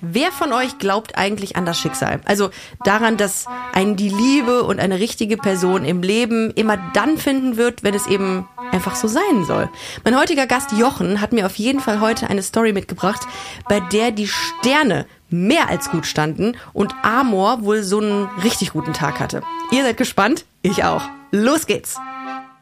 Wer von euch glaubt eigentlich an das Schicksal? Also daran, dass einen die Liebe und eine richtige Person im Leben immer dann finden wird, wenn es eben einfach so sein soll. Mein heutiger Gast Jochen hat mir auf jeden Fall heute eine Story mitgebracht, bei der die Sterne mehr als gut standen und Amor wohl so einen richtig guten Tag hatte. Ihr seid gespannt? Ich auch. Los geht's!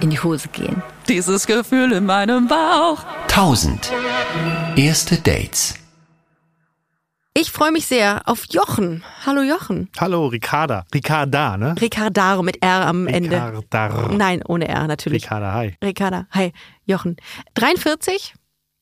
in die Hose gehen. Dieses Gefühl in meinem Bauch. 1000. Erste Dates. Ich freue mich sehr auf Jochen. Hallo Jochen. Hallo, Ricarda. Ricarda, ne? Ricardaro mit R am Ende. Ricardar. Nein, ohne R natürlich. Ricarda, hi. Ricarda. Hi, Jochen. 43?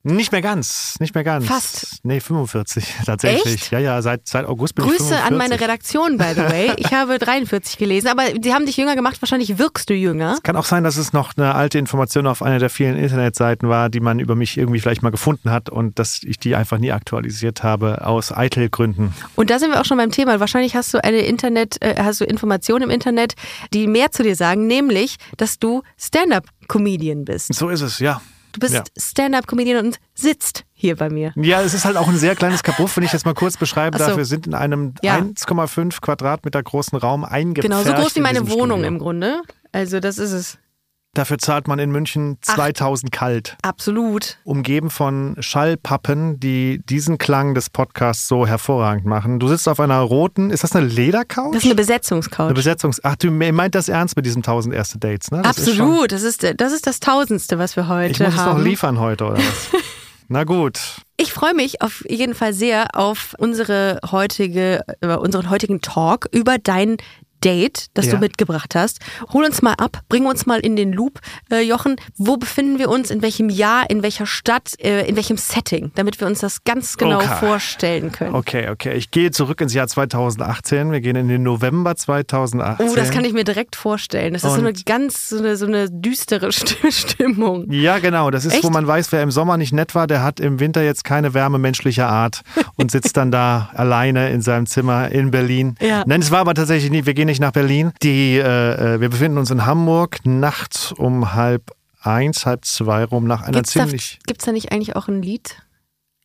Nicht mehr ganz, nicht mehr ganz. Fast. Nee, 45 tatsächlich. Echt? Ja, ja, seit, seit August bin ich Grüße 45. an meine Redaktion, by the way. Ich habe 43 gelesen, aber sie haben dich jünger gemacht. Wahrscheinlich wirkst du jünger. Kann auch sein, dass es noch eine alte Information auf einer der vielen Internetseiten war, die man über mich irgendwie vielleicht mal gefunden hat und dass ich die einfach nie aktualisiert habe aus Eitelgründen. Und da sind wir auch schon beim Thema. Wahrscheinlich hast du eine Internet, äh, hast du Informationen im Internet, die mehr zu dir sagen, nämlich, dass du Stand-up-Comedian bist. So ist es, ja. Du bist Ja. Stand-up-Comedian und sitzt hier bei mir. Ja, es ist halt auch ein sehr kleines Kabuff, wenn ich das mal kurz beschreiben so. darf. Wir sind in einem Ja. 1,5 Quadratmeter großen Raum eingepfercht. Genau, so groß wie in meine Wohnung Studio. im Grunde. Also das ist es. Dafür zahlt man in München 2000 kalt. Absolut. umgeben von Schallpappen, die diesen Klang des Podcasts so hervorragend machen. Du sitzt auf einer roten, ist das eine Ledercouch? Das ist eine Besetzungscouch. Eine Besetzungs. Ach, du meint das ernst mit diesen 1000 erste Dates, ne? Das ist Absolut. Das ist, das ist das Tausendste, was wir heute ich muss es haben. noch liefern heute, oder was? Na gut. Ich freue mich auf jeden Fall sehr auf unsere heutige, unseren heutigen Talk über dein Date, das du Ja. mitgebracht hast. Hol uns mal ab, bring uns mal in den Loop, äh, Jochen. Wo befinden wir uns? In welchem Jahr? In welcher Stadt? Äh, in welchem Setting? Damit wir uns das ganz genau Okay. vorstellen können. Okay, okay. Ich gehe zurück ins Jahr 2018. Wir gehen in den November 2018. Oh, das kann ich mir direkt vorstellen. Das ist so eine Und- ganz, so eine, so eine düstere St- Stimmung. Ja, genau. Das ist, wo Echt? man weiß, wer im Sommer nicht nett war, der hat im Winter jetzt keine Wärme menschlicher Art und sitzt dann da alleine in seinem Zimmer in Berlin. Ja. Nein, es war aber tatsächlich nie. Wir gehen nicht nach Berlin. Die, äh, äh, wir befinden uns in Hamburg nachts um halb eins, halb zwei rum nach einer Gibt's ziemlich. gibt's da nicht eigentlich auch ein Lied?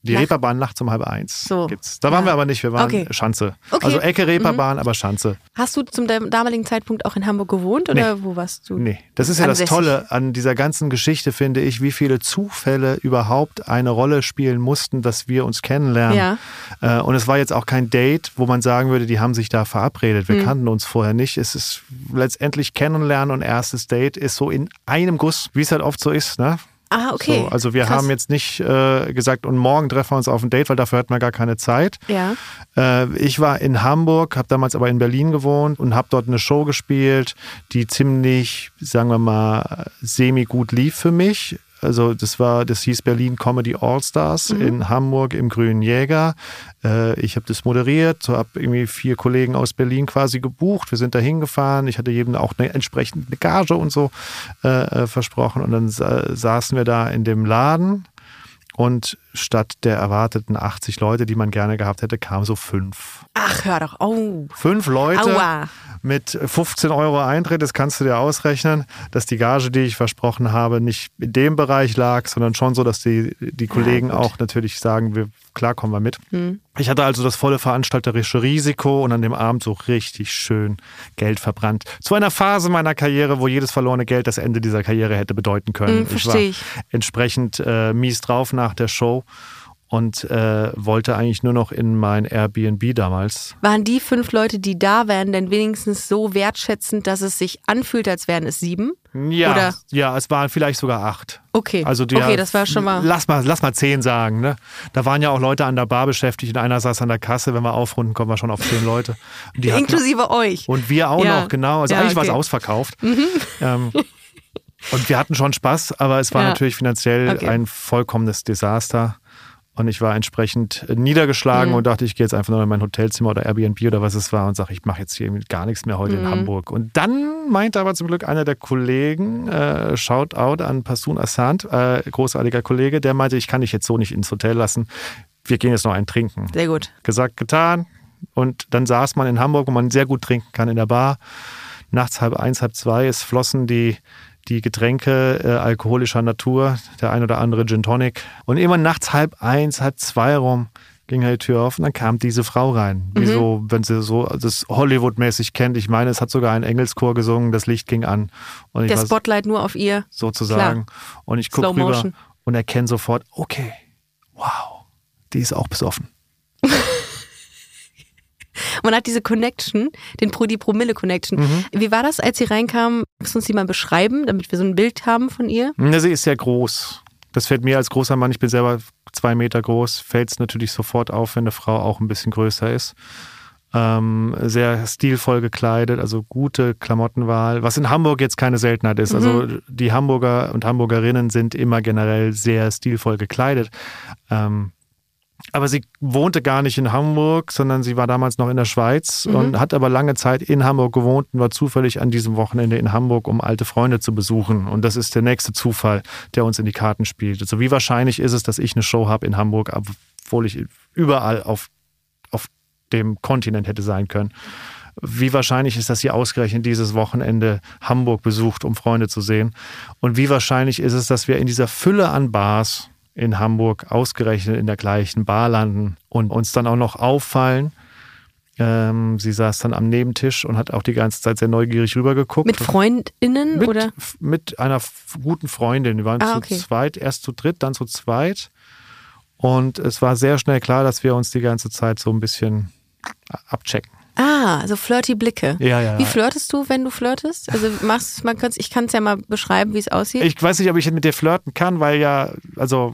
Die nach- Reeperbahn nachts um halb eins So. gibt's. Da waren Ja. wir aber nicht. Wir waren Okay. Schanze. Okay. Mhm. Also Ecke Reeperbahn, aber Schanze. Hast du zum dam- damaligen Zeitpunkt auch in Hamburg gewohnt oder wo warst du? Nee, das ist ja das Ansässig. Tolle an dieser ganzen Geschichte, finde ich, wie viele Zufälle überhaupt eine Rolle spielen mussten, dass wir uns kennenlernen. Ja. Äh, Und es war jetzt auch kein Date, wo man sagen würde, die haben sich da verabredet. Wir Hm. kannten uns vorher nicht. Es ist letztendlich Kennenlernen und erstes Date ist so in einem Guss, wie es halt oft so ist. Ne? Ah, okay. So, also wir Krass. haben jetzt nicht äh, gesagt, und morgen treffen wir uns auf ein Date, weil dafür hatten wir gar keine Zeit. Ja. Äh, ich war in Hamburg, habe damals aber in Berlin gewohnt und habe dort eine Show gespielt, die ziemlich, sagen wir mal, semi gut lief für mich. Also das war, das hieß Berlin Comedy All Stars in Hamburg im Grünen Jäger. Äh, ich habe das moderiert, so habe irgendwie vier Kollegen aus Berlin quasi gebucht. Wir sind da hingefahren. Ich hatte jedem auch eine entsprechende Gage und so äh, äh, versprochen. Und dann sa saßen wir da in dem Laden und statt der erwarteten 80 Leute, die man gerne gehabt hätte, kamen so fünf. Ach, hör doch. Oh. Fünf Leute Aua. mit 15 Euro Eintritt, das kannst du dir ausrechnen, dass die Gage, die ich versprochen habe, nicht in dem Bereich lag, sondern schon so, dass die, die Kollegen gut. auch natürlich sagen, wir, klar kommen wir mit. Hm. Ich hatte also das volle veranstalterische Risiko und an dem Abend so richtig schön Geld verbrannt. Zu einer Phase meiner Karriere, wo jedes verlorene Geld das Ende dieser Karriere hätte bedeuten können. Hm, ich war ich. entsprechend äh, mies drauf nach der Show und äh, wollte eigentlich nur noch in mein Airbnb damals. Waren die fünf Leute, die da wären, denn wenigstens so wertschätzend, dass es sich anfühlt, als wären es sieben? Ja, Oder- ja, es waren vielleicht sogar acht. Okay. Also die, okay, das war schon mal. Lass mal, lass mal zehn sagen. Ne? Da waren ja auch Leute an der Bar beschäftigt und einer saß an der Kasse. Wenn wir aufrunden, kommen wir schon auf zehn Leute. Die hatten- Inklusive euch. Und wir auch Ja. noch, genau. Also Ja, eigentlich war es okay. Mhm. ausverkauft. Ähm, und wir hatten schon Spaß, aber es war Ja. natürlich finanziell Okay. ein vollkommenes Desaster. Und ich war entsprechend niedergeschlagen Mhm. und dachte, ich gehe jetzt einfach nur in mein Hotelzimmer oder Airbnb oder was es war und sage, ich mache jetzt hier gar nichts mehr heute in Mhm. Hamburg. Und dann meinte aber zum Glück einer der Kollegen, äh, Shoutout an Passun Assant, äh, großartiger Kollege, der meinte, ich kann dich jetzt so nicht ins Hotel lassen. Wir gehen jetzt noch einen trinken. Sehr gut. Gesagt, getan. Und dann saß man in Hamburg, wo man sehr gut trinken kann in der Bar. Nachts halb eins, halb zwei, es flossen die, die Getränke äh, alkoholischer Natur, der ein oder andere Gin Tonic. Und immer nachts halb eins, halb zwei rum ging halt die Tür auf und dann kam diese Frau rein. Wie so, wenn sie so das Hollywood-mäßig kennt. Ich meine, es hat sogar ein Engelschor gesungen, das Licht ging an. Und ich Der Spotlight nur auf ihr. sozusagen. Und ich gucke rüber und erkenne sofort, okay, wow, die ist auch besoffen. Man hat diese Connection, den Pro, die Promille-Connection. Mhm. Wie war das, als sie reinkam? Musst du uns die mal beschreiben, damit wir so ein Bild haben von ihr? Ja, sie ist sehr groß. Das fällt mir als großer Mann, ich bin selber zwei Meter groß, fällt es natürlich sofort auf, wenn eine Frau auch ein bisschen größer ist. Ähm, sehr stilvoll gekleidet, also gute Klamottenwahl, was in Hamburg jetzt keine Seltenheit ist. Also die Hamburger und Hamburgerinnen sind immer generell sehr stilvoll gekleidet. Ähm, aber sie wohnte gar nicht in Hamburg, sondern sie war damals noch in der Schweiz und hat aber lange Zeit in Hamburg gewohnt und war zufällig an diesem Wochenende in Hamburg, um alte Freunde zu besuchen. Und das ist der nächste Zufall, der uns in die Karten spielt. Also wie wahrscheinlich ist es, dass ich eine Show habe in Hamburg, obwohl ich überall auf, auf dem Kontinent hätte sein können. Wie wahrscheinlich ist, dass sie ausgerechnet dieses Wochenende Hamburg besucht, um Freunde zu sehen? Und wie wahrscheinlich ist es, dass wir in dieser Fülle an Bars in Hamburg ausgerechnet in der gleichen Bar landen und uns dann auch noch auffallen? Ähm, sie saß dann am Nebentisch und hat auch die ganze Zeit sehr neugierig rübergeguckt. Mit FreundInnen Mit, oder? mit einer guten Freundin. Wir waren Ah, zu okay. zweit, erst zu dritt, dann zu zweit. Und es war sehr schnell klar, dass wir uns die ganze Zeit so ein bisschen abchecken. Ah, so flirty Blicke. Ja, ja. Wie flirtest du, wenn du flirtest? Also machst man kann's, ich kann es ja mal beschreiben, wie es aussieht. Ich weiß nicht, ob ich mit dir flirten kann, weil ja, also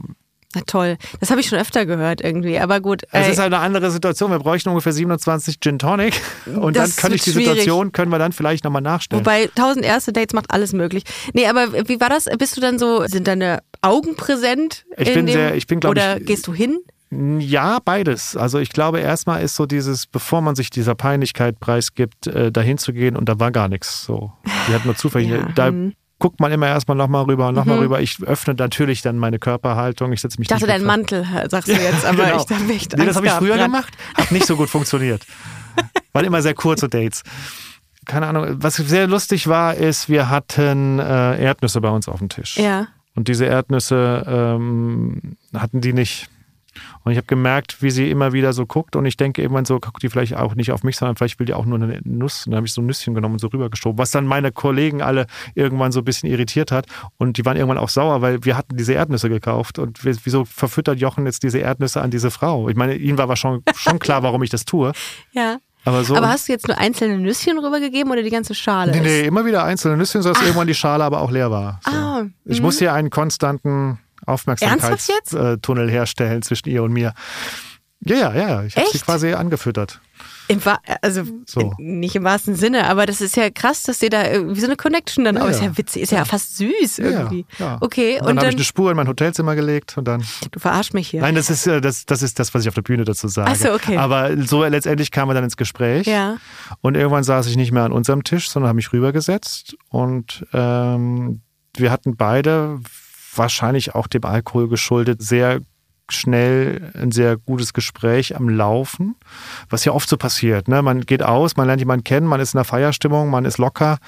Na toll. Das habe ich schon öfter gehört irgendwie. Aber gut. es ist halt eine andere Situation. Wir bräuchten ungefähr 27 Gin Tonic und Das dann kann ich die schwierig. Situation, können wir dann vielleicht nochmal nachstellen. Wobei tausend erste Dates macht alles möglich. Nee, aber wie war das? Bist du dann so, sind deine Augen präsent? Ich in bin dem, sehr- ich bin, glaub Oder ich- gehst du hin? Ja, beides. Also ich glaube, erstmal ist so dieses, bevor man sich dieser Peinlichkeit preisgibt, äh, dahin zu gehen und da war gar nichts. So, die hat nur zufällig. Ja, Da hm. guckt man immer erstmal nochmal rüber und nochmal rüber. Ich öffne natürlich dann meine Körperhaltung. Ich setze mich Ich dachte, nicht dein mit- Mantel, sagst du jetzt, aber Genau. ich dachte echt Nee, das habe ich früher grad. gemacht. Hat nicht so gut funktioniert. Waren immer sehr kurze Dates. Keine Ahnung. Was sehr lustig war, ist, wir hatten äh, Erdnüsse bei uns auf dem Tisch. Ja. Und diese Erdnüsse ähm, hatten die nicht. Und ich habe gemerkt, wie sie immer wieder so guckt. Und ich denke irgendwann so, guckt die vielleicht auch nicht auf mich, sondern vielleicht will die auch nur eine Nuss. Und dann habe ich so ein Nüsschen genommen und so rübergeschoben. Was dann meine Kollegen alle irgendwann so ein bisschen irritiert hat. Und die waren irgendwann auch sauer, weil wir hatten diese Erdnüsse gekauft. Und wieso verfüttert Jochen jetzt diese Erdnüsse an diese Frau? Ich meine, ihnen war aber schon, schon klar, warum ich das tue. Ja. Aber so. Aber hast du jetzt nur einzelne Nüsschen rübergegeben oder die ganze Schale? Nee, nee, immer wieder einzelne Nüsschen, sodass irgendwann die Schale aber auch leer war. So. Ah, ich muss hier einen konstanten? Aufmerksamkeitstunnel herstellen zwischen ihr und mir. Ja, ja, ja. Ich habe sie quasi angefüttert. Im also So. in- nicht im wahrsten Sinne, aber das ist ja krass, dass ihr da irgendwie so eine Connection dann Ja, auch ist ja ja. witzig, ist ja, fast süß irgendwie. Ja, ja. Okay, Und dann und habe dann, ich eine Spur in mein Hotelzimmer gelegt und dann. du verarsch mich hier. Nein, das ist, äh, das, das ist das, was ich auf der Bühne dazu sage. Ach so, okay. Aber so letztendlich kam wir dann ins Gespräch. Ja. Und irgendwann saß ich nicht mehr an unserem Tisch, sondern habe mich rübergesetzt. Und ähm, wir hatten beide, wahrscheinlich auch dem Alkohol geschuldet, sehr schnell ein sehr gutes Gespräch am Laufen, was ja oft so passiert. Ne? Man geht aus, man lernt jemanden kennen, man ist in einer Feierstimmung, man ist locker.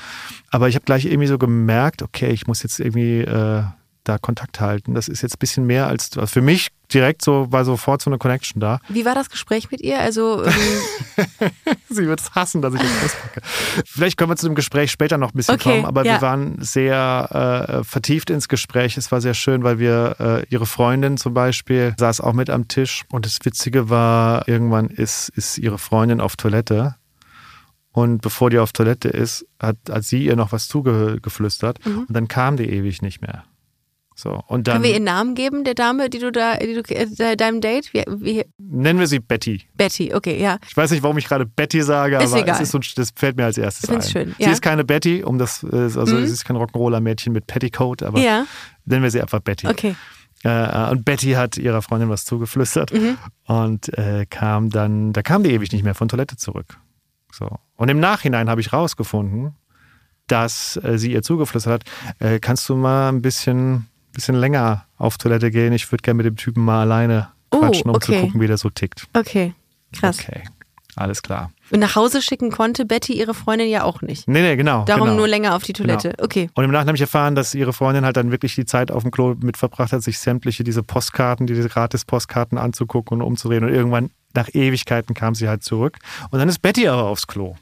Aber ich habe gleich irgendwie so gemerkt, okay, ich muss jetzt irgendwie äh, da Kontakt halten. Das ist jetzt ein bisschen mehr als für mich direkt so, war sofort so eine Connection da. Wie war das Gespräch mit ihr? Also ähm, Sie wird es hassen, dass ich das auspacke. Vielleicht können wir zu dem Gespräch später noch ein bisschen Okay, kommen, aber ja. wir waren sehr äh, vertieft ins Gespräch. Es war sehr schön, weil wir, äh, ihre Freundin zum Beispiel, saß auch mit am Tisch. Und das Witzige war, irgendwann ist, ist ihre Freundin auf Toilette. Und bevor die auf Toilette ist, hat, hat sie ihr noch was zugeflüstert. Und dann kam die ewig nicht mehr. So, und dann können wir ihren Namen geben, der Dame, die du da, die du, äh, deinem Date? Wie, wie, nennen wir sie Betty. Betty, okay, ja. Ich weiß nicht, warum ich gerade Betty sage, Ist aber egal. es ist so, das fällt mir als erstes Ich ein. schön, Sie ja. ist keine Betty, um das, äh, also Mhm. sie ist kein Rock'n'Roller-Mädchen mit Petticoat, aber Ja, nennen wir sie einfach Betty. okay. Äh, und Betty hat ihrer Freundin was zugeflüstert und äh, kam dann, da kam die ewig nicht mehr von Toilette zurück. So. Und im Nachhinein habe ich rausgefunden, dass äh, sie ihr zugeflüstert hat, äh, kannst du mal ein bisschen, bisschen länger auf Toilette gehen? Ich würde gerne mit dem Typen mal alleine Oh, quatschen, um okay. zu gucken, wie der so tickt. Okay, krass. Okay, alles klar. Und nach Hause schicken konnte Betty ihre Freundin ja auch nicht. Nee, nee, genau. Darum genau. nur länger auf die Toilette. Okay. Und im Nachhinein habe ich erfahren, dass ihre Freundin halt dann wirklich die Zeit auf dem Klo mit verbracht hat, sich sämtliche diese Postkarten, diese Gratis-Postkarten anzugucken und umzureden. Und irgendwann nach Ewigkeiten kam sie halt zurück. Und dann ist Betty aber aufs Klo.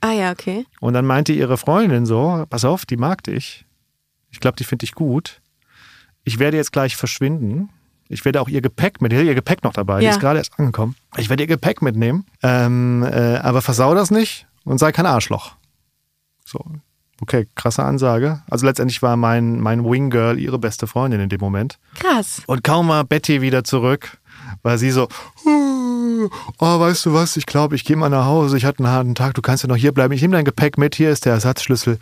Ah ja, okay. Und dann meinte ihre Freundin so, pass auf, die mag dich. Ich glaube, die finde ich gut. Ich werde jetzt gleich verschwinden. Ich werde auch ihr Gepäck mit, die hat ihr Gepäck noch dabei, die Ja. ist gerade erst angekommen. Ich werde ihr Gepäck mitnehmen, ähm, äh, aber versau das nicht und sei kein Arschloch. So, okay, krasse Ansage. Also letztendlich war mein, mein Wing-Girl ihre beste Freundin in dem Moment. Krass. Und kaum war Betty wieder zurück, war sie so, oh, weißt du was, ich glaube, ich gehe mal nach Hause, ich hatte einen harten Tag, du kannst ja noch hier bleiben, ich nehme dein Gepäck mit, hier ist der Ersatzschlüssel.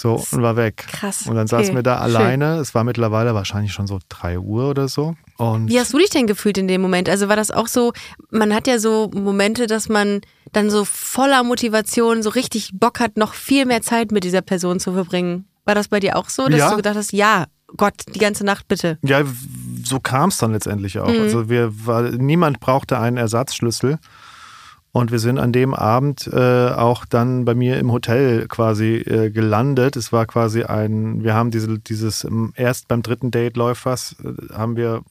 So, und war weg. Krass, Und dann okay, saßen wir da schön. alleine, es war mittlerweile wahrscheinlich schon so drei Uhr oder so. Und Wie hast du dich denn gefühlt in dem Moment? Also war das auch so, man hat ja so Momente, dass man dann so voller Motivation so richtig Bock hat, noch viel mehr Zeit mit dieser Person zu verbringen. War das bei dir auch so, dass Ja. du gedacht hast, ja, Gott, die ganze Nacht bitte? Ja, so kam es dann letztendlich auch. Mhm. Also wir war, niemand brauchte einen Ersatzschlüssel. Und wir sind an dem Abend äh, auch dann bei mir im Hotel quasi äh, gelandet. Es war quasi ein, wir haben diese, dieses, ähm, erst beim dritten Date läuft was, äh, haben wir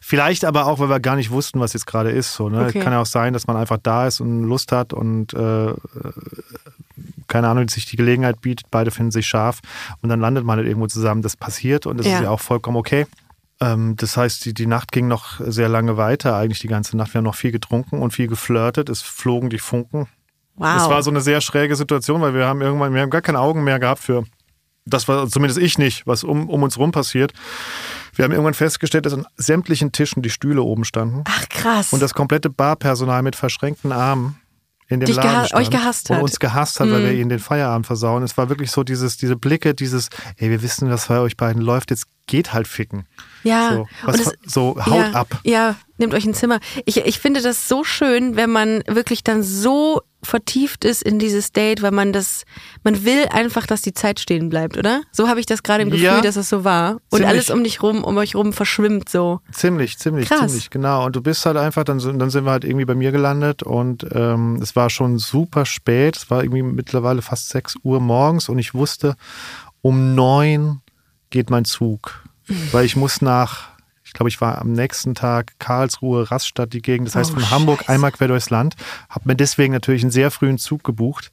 Vielleicht aber auch, weil wir gar nicht wussten, was jetzt gerade ist. So, ne? Okay. Kann ja auch sein, dass man einfach da ist und Lust hat und äh, äh, keine Ahnung, sich die Gelegenheit bietet, beide finden sich scharf und dann landet man halt irgendwo zusammen. Das passiert und das Ja. ist ja auch vollkommen okay. Ähm, das heißt, die, die Nacht ging noch sehr lange weiter, eigentlich die ganze Nacht. Wir haben noch viel getrunken und viel geflirtet. Es flogen die Funken. Wow. Es war so eine sehr schräge Situation, weil wir haben irgendwann, wir haben gar keine Augen mehr gehabt für das war zumindest ich nicht, was um, um uns rum passiert. Wir haben irgendwann festgestellt, dass an sämtlichen Tischen die Stühle oben standen Ach krass. und das komplette Barpersonal mit verschränkten Armen in dem Dich Laden stand euch gehasst und hat. Mhm. uns gehasst hat, weil wir ihnen den Feierabend versauen. Es war wirklich so dieses, diese Blicke, dieses, ey, wir wissen, was bei euch beiden läuft, jetzt geht halt ficken. Ja, So, was, es- so haut ja, ab. Ja, nehmt euch ein Zimmer. Ich, ich finde das so schön, wenn man wirklich dann so vertieft ist in dieses Date, weil man das, man will einfach, dass die Zeit stehen bleibt, oder? So habe ich das gerade im Gefühl, Ja. dass es so war. Und Ziemlich. alles um dich rum, um euch rum verschwimmt so. Ziemlich, ziemlich, Krass. ziemlich, genau. Und du bist halt einfach, dann, sind- dann sind wir halt irgendwie bei mir gelandet und ähm, es war schon super spät. Es war irgendwie mittlerweile fast 6 Uhr morgens und ich wusste, um neun geht mein Zug. Weil ich muss nach, glaube, ich war am nächsten Tag Karlsruhe, Rastatt, die Gegend. Das heißt, Oh, von Hamburg Scheiße. einmal quer durchs Land. Habe mir deswegen natürlich einen sehr frühen Zug gebucht.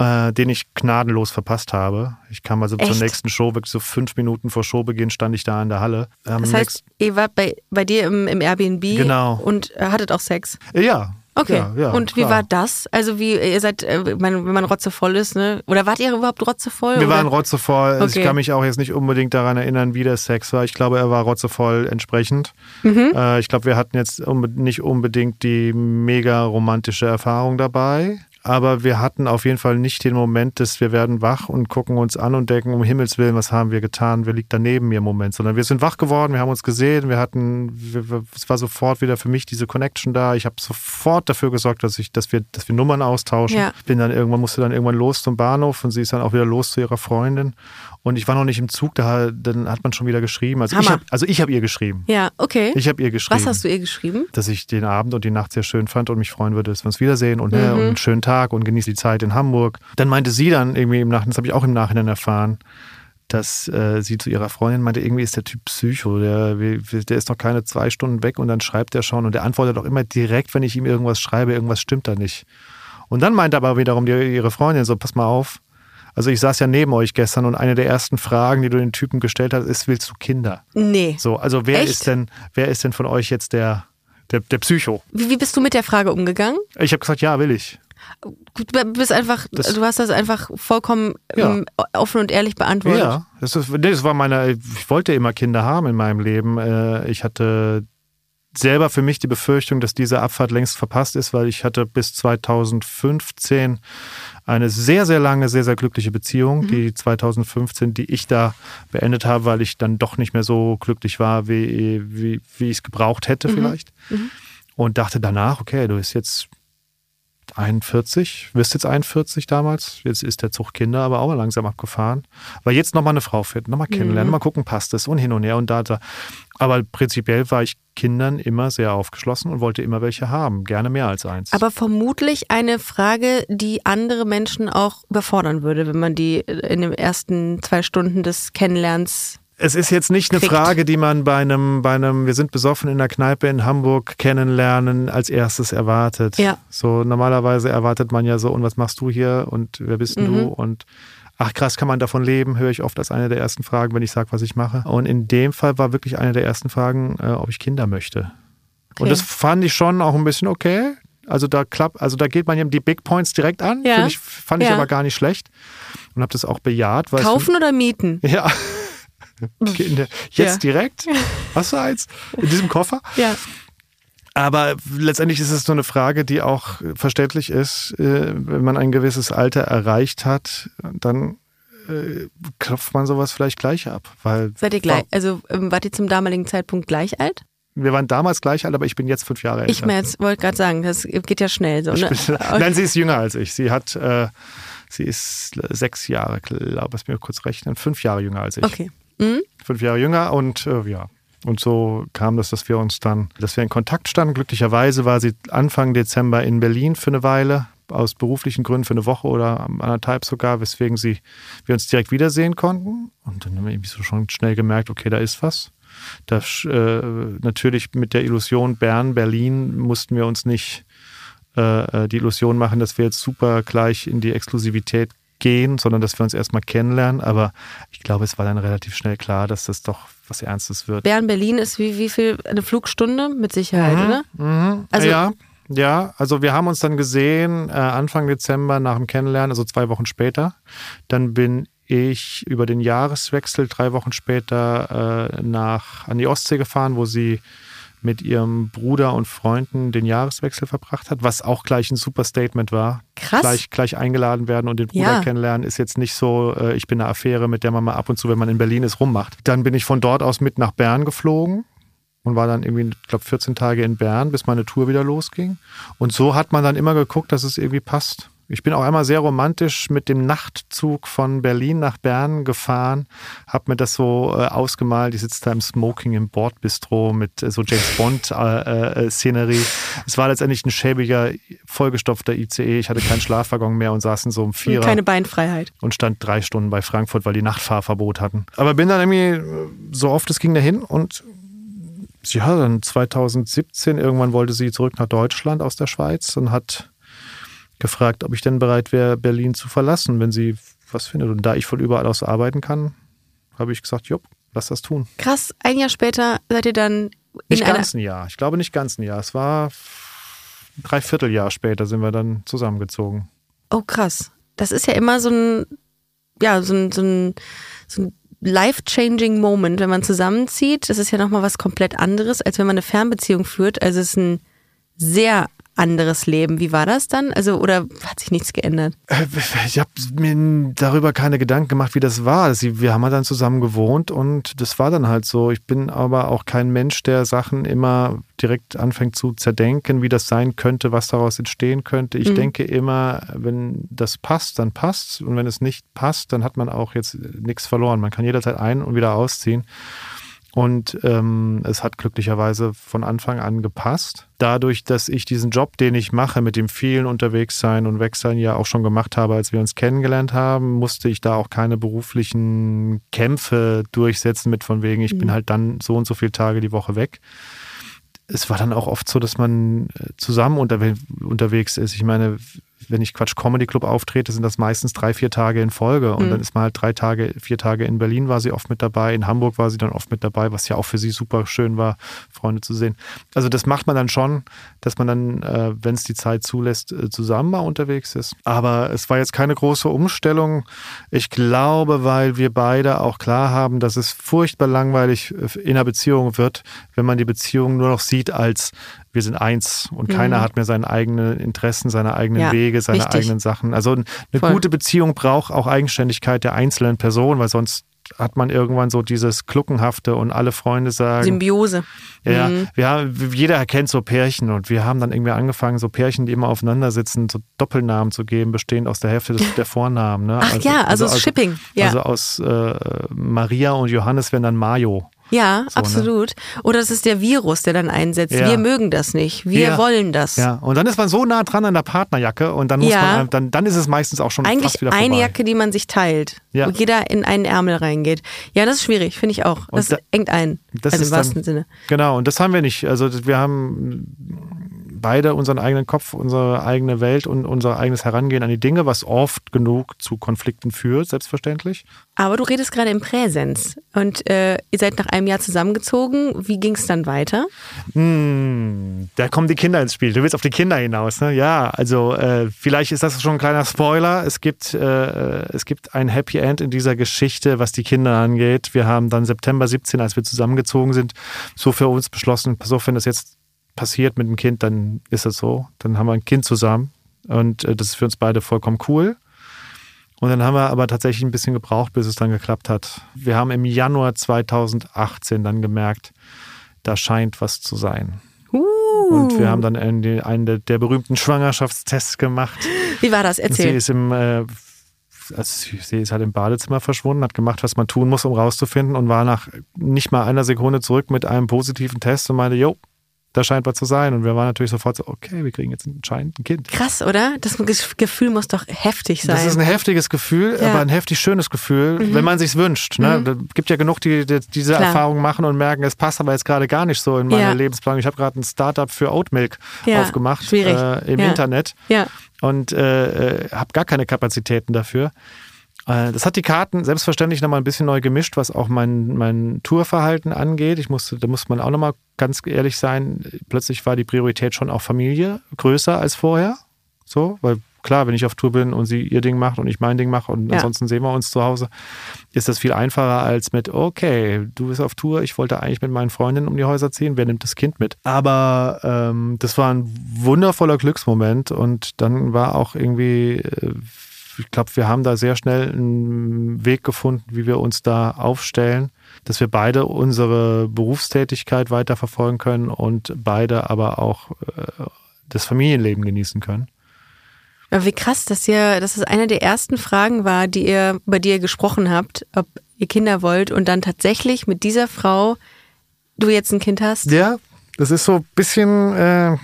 Äh, den ich gnadenlos verpasst habe. Ich kam also zur Echt? nächsten Show, wirklich so fünf Minuten vor Showbeginn stand ich da in der Halle. Am Das heißt, ihr wart bei, bei dir im, im Airbnb Genau. und äh, hattet auch Sex. Ja. Okay. Ja, ja, und wie klar. war das? Also wie, ihr seid, äh, wenn man, rotzevoll ist, ne? Oder wart ihr überhaupt rotzevoll? Wir oder? waren rotzevoll. Also Okay. Ich kann mich auch jetzt nicht unbedingt daran erinnern, wie der Sex war. Ich glaube, er war rotzevoll entsprechend. Mhm. Äh, ich glaube, wir hatten jetzt nicht unbedingt die mega romantische Erfahrung dabei. Aber wir hatten auf jeden Fall nicht den Moment, dass wir werden wach und gucken uns an und denken, um Himmels Willen, was haben wir getan? Wer liegt daneben mir im Moment? Sondern wir sind wach geworden, wir haben uns gesehen, wir hatten, wir, es war sofort wieder für mich diese Connection da. Ich habe sofort dafür gesorgt, dass ich, dass wir, dass wir Nummern austauschen. Ja. Bin dann irgendwann, musste dann irgendwann los zum Bahnhof und sie ist dann auch wieder los zu ihrer Freundin. Und ich war noch nicht im Zug, da, dann hat man schon wieder geschrieben. Also ich Hammer. habe also ich hab ihr geschrieben. Ja, okay. Ich habe ihr geschrieben Was hast du ihr geschrieben? dass ich den Abend und die Nacht sehr schön fand und mich freuen würde, dass wir uns wiedersehen und, Mhm. ne, und einen schönen Tag und genieße die Zeit in Hamburg. Dann meinte sie dann irgendwie im Nachhinein, das habe ich auch im Nachhinein erfahren, dass äh, sie zu ihrer Freundin meinte, irgendwie ist der Typ Psycho, der, der ist noch keine zwei Stunden weg und dann schreibt er schon und der antwortet auch immer direkt, wenn ich ihm irgendwas schreibe, irgendwas stimmt da nicht. Und dann meinte aber wiederum die, ihre Freundin so, pass mal auf, also ich saß ja neben euch gestern und eine der ersten Fragen, die du den Typen gestellt hast, ist, willst du Kinder? Nee. So, also wer Echt? ist denn, wer ist denn von euch jetzt der, der, der Psycho? Wie, wie bist du mit der Frage umgegangen? Ich habe gesagt, ja, will ich. Du bist einfach, Das- du hast das einfach vollkommen Ja. ähm, offen und ehrlich beantwortet. Ja, das, ist, das war meine, ich wollte immer Kinder haben in meinem Leben. Äh, Ich hatte selber für mich die Befürchtung, dass diese Abfahrt längst verpasst ist, weil ich hatte bis 2015 eine sehr, sehr lange, sehr, sehr glückliche Beziehung. Die 2015, die ich da beendet habe, weil ich dann doch nicht mehr so glücklich war, wie, wie, wie ich es gebraucht hätte vielleicht. Und dachte danach, okay, du bist jetzt 41, wirst jetzt 41 damals. Jetzt ist der Zug Kinder aber auch langsam abgefahren. Weil jetzt nochmal eine Frau finden, nochmal kennenlernen, mal gucken, passt es und hin und her und da, da. Aber prinzipiell war ich Kindern immer sehr aufgeschlossen und wollte immer welche haben. Gerne mehr als eins. Aber vermutlich eine Frage, die andere Menschen auch überfordern würde, wenn man die in den ersten zwei Stunden des Kennenlernens. Es ist jetzt nicht eine. Frage, die man bei einem, bei einem, wir sind besoffen in der Kneipe in Hamburg kennenlernen, als erstes erwartet. Ja. So normalerweise erwartet man ja so, und was machst du hier und wer bist Mhm. du? Und ach krass, kann man davon leben, höre ich oft als eine der ersten Fragen, wenn ich sage, was ich mache. Und in dem Fall war wirklich eine der ersten Fragen, äh, ob ich Kinder möchte. Und Okay. das fand ich schon auch ein bisschen okay. Also da klappt, also da geht man ja die Big Points direkt an. Ja. Ich, fand ich Ja. aber gar nicht schlecht und habe das auch bejaht. Kaufen oder mieten? ja. Kinder. Jetzt Ja. direkt? Hast du eins? In diesem Koffer? Ja. Aber letztendlich ist es so eine Frage, die auch verständlich ist. Äh, Wenn man ein gewisses Alter erreicht hat, dann äh, klopft man sowas vielleicht gleich ab. Weil Seid ihr gleich? Also ähm, wart ihr zum damaligen Zeitpunkt gleich alt? Wir waren damals gleich alt, aber ich bin jetzt fünf Jahre älter. Ich wollte gerade sagen, das geht ja schnell so. Ne? Bin, nein, sie ist jünger als ich. Sie hat, äh, sie ist sechs Jahre, glaube ich, mir kurz rechnen, fünf Jahre jünger als ich. Okay. Mhm. fünf Jahre jünger und äh, ja. Und so kam das, dass wir uns dann, dass wir in Kontakt standen. Glücklicherweise war sie Anfang Dezember in Berlin für eine Weile, aus beruflichen Gründen für eine Woche oder anderthalb sogar, weswegen sie, wir uns direkt wiedersehen konnten. Und dann haben wir irgendwie so schon schnell gemerkt, okay, da ist was. Das, äh, natürlich mit der Illusion Bern, Berlin mussten wir uns nicht äh, die Illusion machen, dass wir jetzt super gleich in die Exklusivität gehen, sondern dass wir uns erstmal kennenlernen. Aber ich glaube, es war dann relativ schnell klar, dass das doch was Ernstes wird. Bern, Berlin ist wie, wie viel? Eine Flugstunde? Mit Sicherheit, oder? Mhm. Also- ja, ja, also wir haben uns dann gesehen äh, Anfang Dezember nach dem Kennenlernen, also zwei Wochen später. Dann bin ich über den Jahreswechsel drei Wochen später äh, nach an die Ostsee gefahren, wo sie mit ihrem Bruder und Freunden den Jahreswechsel verbracht hat, was auch gleich ein super Statement war. Krass. Gleich, gleich eingeladen werden und den Bruder Ja. kennenlernen ist jetzt nicht so, äh, ich bin eine Affäre, mit der man mal ab und zu, wenn man in Berlin ist, rummacht. Dann bin ich von dort aus mit nach Bern geflogen und war dann irgendwie, ich glaube, 14 Tage in Bern, bis meine Tour wieder losging. Und so hat man dann immer geguckt, dass es irgendwie passt. Ich bin auch einmal sehr romantisch mit dem Nachtzug von Berlin nach Bern gefahren, habe mir das so äh, ausgemalt. Ich sitze da im Smoking im Bordbistro mit äh, so James Bond äh, äh. Es war letztendlich ein schäbiger, vollgestopfter ICE. Ich hatte keinen Schlafwaggon mehr und saß in so einem Vierer Keine Beinfreiheit. und stand drei Stunden bei Frankfurt, weil die Nachtfahrverbot hatten. Aber bin dann irgendwie äh, so oft es ging dahin und ja, dann 2017 irgendwann wollte sie zurück nach Deutschland aus der Schweiz und hat gefragt, ob ich denn bereit wäre, Berlin zu verlassen, wenn sie was findet. Und da ich von überall aus arbeiten kann, habe ich gesagt, jupp, lass das tun. Krass, ein Jahr später seid ihr dann in Nicht ganz ein Jahr. Ich glaube nicht ganz ein Jahr. Es war ein Dreivierteljahr später sind wir dann zusammengezogen. Oh, krass. Das ist ja immer so ein, ja, so ein, so ein, so ein life-changing Moment, wenn man zusammenzieht. Das ist ja nochmal was komplett anderes, als wenn man eine Fernbeziehung führt. Also es ist ein sehr anderes Leben. Wie war das dann? Also, oder hat sich nichts geändert? Äh, Ich habe mir darüber keine Gedanken gemacht, wie das war. Wir haben dann zusammen gewohnt und das war dann halt so. Ich bin aber auch kein Mensch, der Sachen immer direkt anfängt zu zerdenken, wie das sein könnte, was daraus entstehen könnte. Ich denke immer, wenn das passt, dann passt und wenn es nicht passt, dann hat man auch jetzt nichts verloren. Man kann jederzeit ein- und wieder ausziehen. Und ähm, es hat glücklicherweise von Anfang an gepasst. Dadurch, dass ich diesen Job, den ich mache, mit dem vielen unterwegs sein und wechseln ja auch schon gemacht habe, als wir uns kennengelernt haben, musste ich da auch keine beruflichen Kämpfe durchsetzen mit von wegen, ich bin halt dann so und so viele Tage die Woche weg. Es war dann auch oft so, dass man äh, zusammen unterwe unterwegs ist. Ich meine, wenn ich Quatsch Comedy Club auftrete, sind das meistens drei, vier Tage in Folge. Und Mhm. dann ist man halt drei Tage, vier Tage in Berlin war sie oft mit dabei, in Hamburg war sie dann oft mit dabei, was ja auch für sie super schön war, Freunde zu sehen. Also das macht man dann schon, dass man dann, äh, wenn es die Zeit zulässt, äh, zusammen mal unterwegs ist. Aber es war jetzt keine große Umstellung. Ich glaube, weil wir beide auch klar haben, dass es furchtbar langweilig äh, in einer Beziehung wird, wenn man die Beziehung nur noch sieht als wir sind eins und keiner hat mehr seine eigenen Interessen, seine eigenen Mhm. Ja, Wege, seine richtig. eigenen Sachen. Also eine Voll. gute Beziehung braucht auch Eigenständigkeit der einzelnen Person, weil sonst hat man irgendwann so dieses Kluckenhafte und alle Freunde sagen, Symbiose. ja, Mhm. wir haben, jeder erkennt so Pärchen und wir haben dann irgendwie angefangen, so Pärchen, die immer aufeinander sitzen, so Doppelnamen zu geben, bestehend aus der Hälfte des, der Vornamen. Ne? Ach ja, also Shipping, ja. Also aus äh, Maria und Johannes werden dann Mayo. Ja, ne? absolut. Oder es ist der Virus, der dann einsetzt. Ja. Wir mögen das nicht. Wir Ja. wollen das. Ja, und dann ist man so nah dran an der Partnerjacke und dann muss Ja. man, dann, dann ist es meistens auch schon fast Eigentlich wieder eine vorbei. Jacke, die man sich teilt, Ja. wo jeder in einen Ärmel reingeht. Ja, das ist schwierig, finde ich auch. Das da- engt ein. Das also ist im wahrsten dann, Sinne. Genau, und das haben wir nicht. Also wir haben beide unseren eigenen Kopf, unsere eigene Welt und unser eigenes Herangehen an die Dinge, was oft genug zu Konflikten führt, selbstverständlich. Aber du redest gerade im Präsens und äh, ihr seid nach einem Jahr zusammengezogen. Wie ging es dann weiter? Hm, da kommen die Kinder ins Spiel. Du willst auf die Kinder hinaus, ne? Ja, also äh, vielleicht ist das schon ein kleiner Spoiler. Es gibt, äh, es gibt ein Happy End in dieser Geschichte, was die Kinder angeht. Wir haben dann September 17, als wir zusammengezogen sind, so für uns beschlossen, pass auf, wenn das jetzt passiert mit dem Kind, dann ist das so. Dann haben wir ein Kind zusammen und äh, das ist für uns beide vollkommen cool. Und dann haben wir aber tatsächlich ein bisschen gebraucht, bis es dann geklappt hat. Wir haben im Januar 2018 dann gemerkt, da scheint was zu sein. Uh, Und wir haben dann einen, einen der, der berühmten Schwangerschaftstests gemacht. wie war das? Sie Erzähl. ist im äh, also sie sie ist halt im Badezimmer verschwunden, hat gemacht, was man tun muss, um rauszufinden und war nach nicht mal einer Sekunde zurück mit einem positiven Test und meinte, jo, da scheint was zu sein. Und wir waren natürlich sofort so, okay, wir kriegen jetzt anscheinend ein Kind. Krass, oder? Das Ge- Gefühl muss doch heftig sein. Das ist ein heftiges Gefühl, Ja. Mhm. aber ein heftig schönes Gefühl, wenn man sich's wünscht. Ne? Da gibt ja genug, die, die diese Klar. Erfahrung machen und merken, es passt aber jetzt gerade gar nicht so in meine Ja. Lebensplanung. Ich habe gerade ein Startup für Oatmilk Ja, aufgemacht äh, im. Internet ja. und äh, äh, habe gar keine Kapazitäten dafür. Äh, Das hat die Karten selbstverständlich nochmal ein bisschen neu gemischt, was auch mein, mein Tourverhalten angeht. Ich musste, da muss man auch nochmal ganz ehrlich sein, plötzlich war die Priorität schon auch Familie größer als vorher. So, weil klar, wenn ich auf Tour bin und sie ihr Ding macht und ich mein Ding mache und Ja. ansonsten sehen wir uns zu Hause, ist das viel einfacher als mit, okay, du bist auf Tour, ich wollte eigentlich mit meinen Freundinnen um die Häuser ziehen, wer nimmt das Kind mit? Aber ähm, das war ein wundervoller Glücksmoment und dann war auch irgendwie, äh, ich glaube, wir haben da sehr schnell einen Weg gefunden, wie wir uns da aufstellen, dass wir beide unsere Berufstätigkeit weiterverfolgen können und beide aber auch äh, das Familienleben genießen können. Aber wie krass, dass ihr, dass es eine der ersten Fragen war, die ihr, bei dir gesprochen habt, ob ihr Kinder wollt und dann tatsächlich mit dieser Frau du jetzt ein Kind hast. Ja, das ist so ein bisschen äh,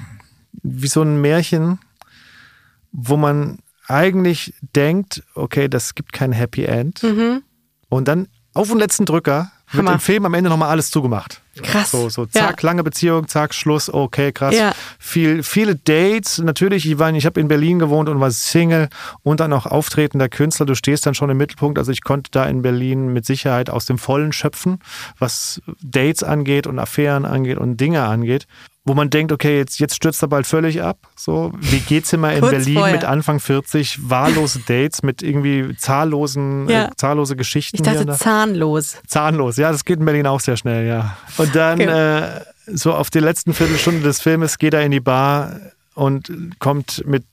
wie so ein Märchen, wo man eigentlich denkt, okay, das gibt kein Happy End. Und dann auf den letzten Drücker wird Hammer. im Film am Ende nochmal alles zugemacht. Krass. So, so Ja. zack, lange Beziehung, zack, Schluss, okay, krass. Ja. Viel, viele Dates, natürlich, ich, war- ich habe in Berlin gewohnt und war Single und dann auch auftretender Künstler. Du stehst dann schon im Mittelpunkt. Also ich konnte da in Berlin mit Sicherheit aus dem Vollen schöpfen, was Dates angeht und Affären angeht und Dinge angeht. Wo man denkt, okay, jetzt, jetzt stürzt er bald völlig ab. So, WG-Zimmer in Berlin vorher. mit Anfang 40, wahllose Dates mit irgendwie zahllosen, Ja. äh, zahllose Geschichten. Ich dachte zahnlos. Zahnlos, ja, das geht in Berlin auch sehr schnell, ja. Und dann Okay. äh, so auf die letzten Viertelstunde des Filmes geht er in die Bar und kommt mit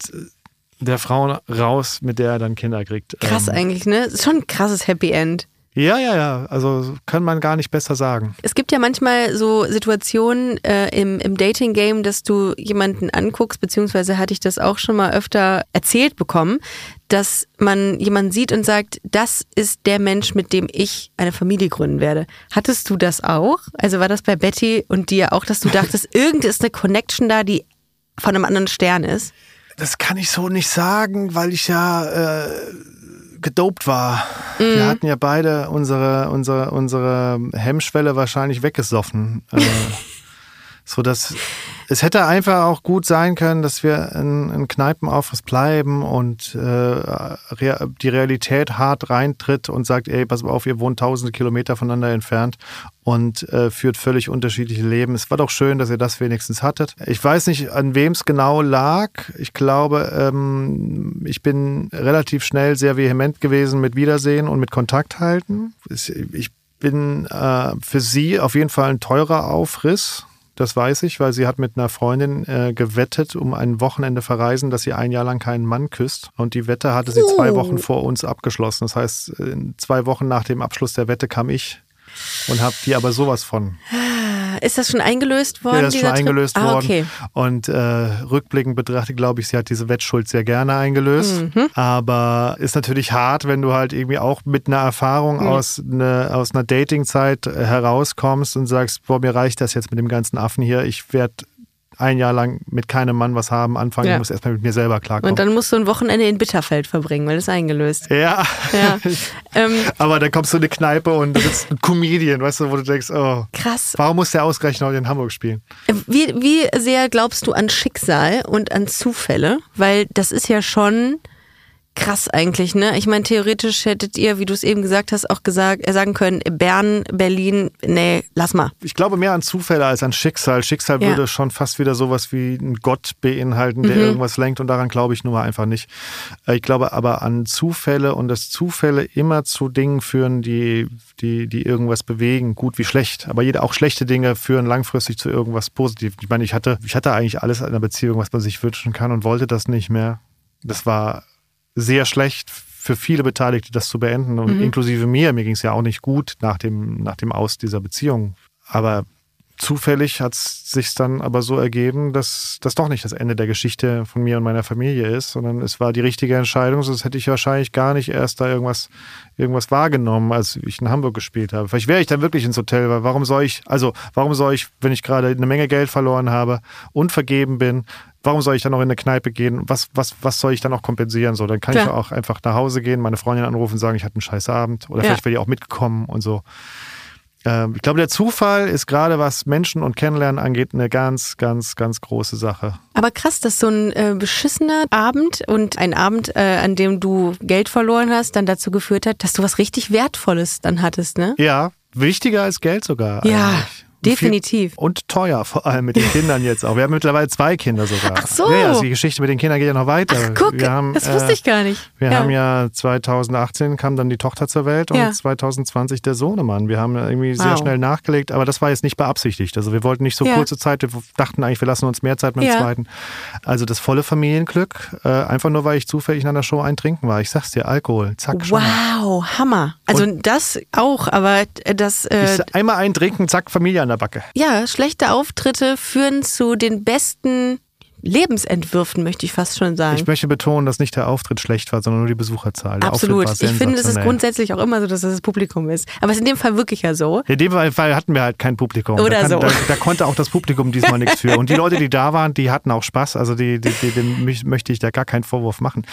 der Frau raus, mit der er dann Kinder kriegt. Krass Ähm, eigentlich, ne? Schon ein krasses Happy End. Ja, ja, ja. Also kann man gar nicht besser sagen. Es gibt ja manchmal so Situationen äh, im, im Dating-Game, dass du jemanden anguckst, beziehungsweise hatte ich das auch schon mal öfter erzählt bekommen, dass man jemanden sieht und sagt, das ist der Mensch, mit dem ich eine Familie gründen werde. Hattest du das auch? Also war das bei Betty und dir auch, dass du dachtest, irgend ist eine Connection da, die von einem anderen Stern ist? Das kann ich so nicht sagen, weil ich ja äh, gedopt war. Mhm. Wir hatten ja beide unsere, unsere, unsere Hemmschwelle wahrscheinlich weggesoffen. So dass es hätte einfach auch gut sein können, dass wir in, in Kneipenaufriss bleiben und äh, rea die Realität hart reintritt und sagt, ey, pass auf, ihr wohnt tausende Kilometer voneinander entfernt und äh, führt völlig unterschiedliche Leben. Es war doch schön, dass ihr das wenigstens hattet. Ich weiß nicht, an wem es genau lag. Ich glaube, ähm, ich bin relativ schnell sehr vehement gewesen mit Wiedersehen und mit Kontakt halten. Ich bin äh, für sie auf jeden Fall ein teurer Aufriss. Das weiß ich, weil sie hat mit einer Freundin äh, gewettet, um ein Wochenende verreisen, dass sie ein Jahr lang keinen Mann küsst. Und die Wette hatte sie zwei Wochen vor uns abgeschlossen. Das heißt, in zwei Wochen nach dem Abschluss der Wette kam ich und habe die aber sowas von. Ist das schon eingelöst worden? Ja, das ist schon dieser Trip? eingelöst ah, worden. okay. Und äh, rückblickend betrachtet, glaube ich, sie hat diese Wettschuld sehr gerne eingelöst. Mhm. Aber ist natürlich hart, wenn du halt irgendwie auch mit einer Erfahrung Mhm. aus, ne, aus einer Datingzeit äh, herauskommst und sagst, boah, mir reicht das jetzt mit dem ganzen Affen hier. Ich werde ein Jahr lang mit keinem Mann was haben, anfangen, Ja. ich muss erstmal mit mir selber klarkommen. Und dann musst du ein Wochenende in Bitterfeld verbringen, weil das eingelöst. ja. Ja. ähm, Aber dann kommst du in eine Kneipe und da sitzt ein Comedian, weißt du, wo du denkst, oh, krass. warum muss der ausgerechnet heute in Hamburg spielen? Wie, wie sehr glaubst du an Schicksal und an Zufälle? Weil das ist ja schon krass eigentlich, ne? Ich meine, theoretisch hättet ihr, wie du es eben gesagt hast, auch gesagt, äh, sagen können, Bern, Berlin, nee, lass mal. Ich glaube mehr an Zufälle als an Schicksal. Schicksal Ja. würde schon fast wieder sowas wie ein Gott beinhalten, der Mhm. irgendwas lenkt und daran glaube ich nur einfach nicht. Äh, Ich glaube aber an Zufälle und dass Zufälle immer zu Dingen führen, die, die, die irgendwas bewegen, gut wie schlecht. Aber jede, auch schlechte Dinge führen langfristig zu irgendwas Positivem. Ich meine, ich hatte, ich hatte eigentlich alles in einer Beziehung, was man sich wünschen kann und wollte das nicht mehr. Das war sehr schlecht für viele Beteiligte, das zu beenden und Mhm. inklusive mir. Mir ging es ja auch nicht gut nach dem, nach dem Aus dieser Beziehung. Aber zufällig hat es sich dann aber so ergeben, dass das doch nicht das Ende der Geschichte von mir und meiner Familie ist, sondern es war die richtige Entscheidung. Sonst hätte ich wahrscheinlich gar nicht erst da irgendwas, irgendwas wahrgenommen, als ich in Hamburg gespielt habe. Vielleicht wäre ich dann wirklich ins Hotel, weil warum soll ich, also warum soll ich, wenn ich gerade eine Menge Geld verloren habe und vergeben bin, warum soll ich dann noch in eine Kneipe gehen? Was, was, was soll ich dann noch kompensieren? So, dann kann ich Klar. auch einfach nach Hause gehen, meine Freundin anrufen und sagen, ich hatte einen scheiß Abend. Oder Ja. vielleicht wäre die auch mitgekommen und so. Ähm, ich glaube, der Zufall ist gerade, was Menschen und Kennenlernen angeht, eine ganz, ganz, ganz große Sache. Aber krass, dass so ein äh, beschissener Abend und ein Abend, äh, an dem du Geld verloren hast, dann dazu geführt hat, dass du was richtig Wertvolles dann hattest, ne? Ja, wichtiger als Geld sogar. Ja, eigentlich. Und definitiv. Und teuer, vor allem mit den Kindern jetzt auch. Wir haben mittlerweile zwei Kinder sogar. Ach so. Ja, also die Geschichte mit den Kindern geht ja noch weiter. Ach, guck, wir haben, das wusste äh, ich gar nicht. Wir ja. haben ja 2018 kam dann die Tochter zur Welt und Ja. 2020 der Sohnemann. Wir haben irgendwie sehr Wow. schnell nachgelegt, aber das war jetzt nicht beabsichtigt. Also wir wollten nicht so Ja. kurze Zeit, wir dachten eigentlich, wir lassen uns mehr Zeit mit dem zweiten. Also das volle Familienglück, äh, einfach nur, weil ich zufällig in einer Show eintrinken war. Ich sag's dir, Alkohol, zack, schon. Wow, Hammer. Also das auch, aber das, äh, einmal eintrinken, zack, Familie an der Backe. ja, schlechte Auftritte führen zu den besten Lebensentwürfen, möchte ich fast schon sagen. Ich möchte betonen, dass nicht der Auftritt schlecht war, sondern nur die Besucherzahl. Der Absolut. Ich finde, es ist grundsätzlich auch immer so, dass es das Publikum ist. Aber es ist in dem Fall wirklich ja so. In dem Fall hatten wir halt kein Publikum. Oder da, kann, so. da, da konnte auch das Publikum diesmal nichts für. Und die Leute, die da waren, die hatten auch Spaß. Also die, die, die, dem möchte ich da gar keinen Vorwurf machen.